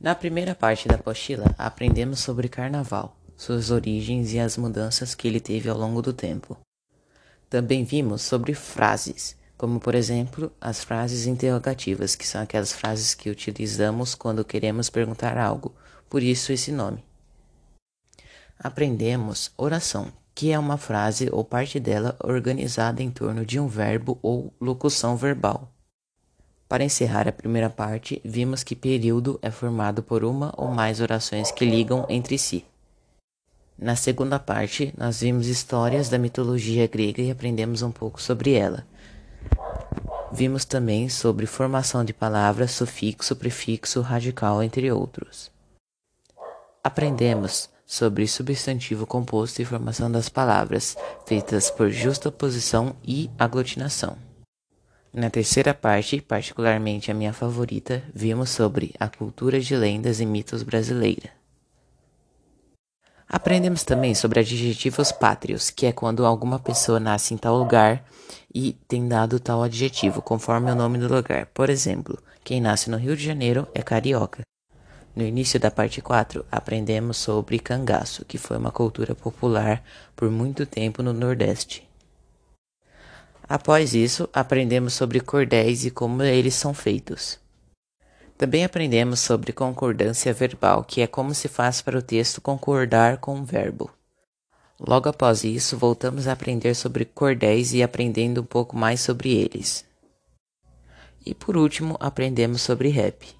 Na primeira parte da apostila, aprendemos sobre carnaval, suas origens e as mudanças que ele teve ao longo do tempo. Também vimos sobre frases, como por exemplo as frases interrogativas, que são aquelas frases que utilizamos quando queremos perguntar algo, por isso esse nome. Aprendemos oração, que é uma frase ou parte dela organizada em torno de um verbo ou locução verbal. Para encerrar a primeira parte, vimos que período é formado por uma ou mais orações que ligam entre si. Na segunda parte, nós vimos histórias da mitologia grega e aprendemos um pouco sobre ela. Vimos também sobre formação de palavras, sufixo, prefixo, radical, entre outros. Aprendemos sobre substantivo composto e formação das palavras, feitas por justaposição e aglutinação. Na terceira parte, particularmente a minha favorita, vimos sobre a cultura de lendas e mitos brasileira. Aprendemos também sobre adjetivos pátrios, que é quando alguma pessoa nasce em tal lugar e tem dado tal adjetivo, conforme o nome do lugar. Por exemplo, quem nasce no Rio de Janeiro é carioca. No início da parte 4, aprendemos sobre cangaço, que foi uma cultura popular por muito tempo no Nordeste. Após isso, aprendemos sobre cordéis e como eles são feitos. Também aprendemos sobre concordância verbal, que é como se faz para o texto concordar com um verbo. Logo após isso, voltamos a aprender sobre cordéis e aprendendo um pouco mais sobre eles. E por último, aprendemos sobre rap.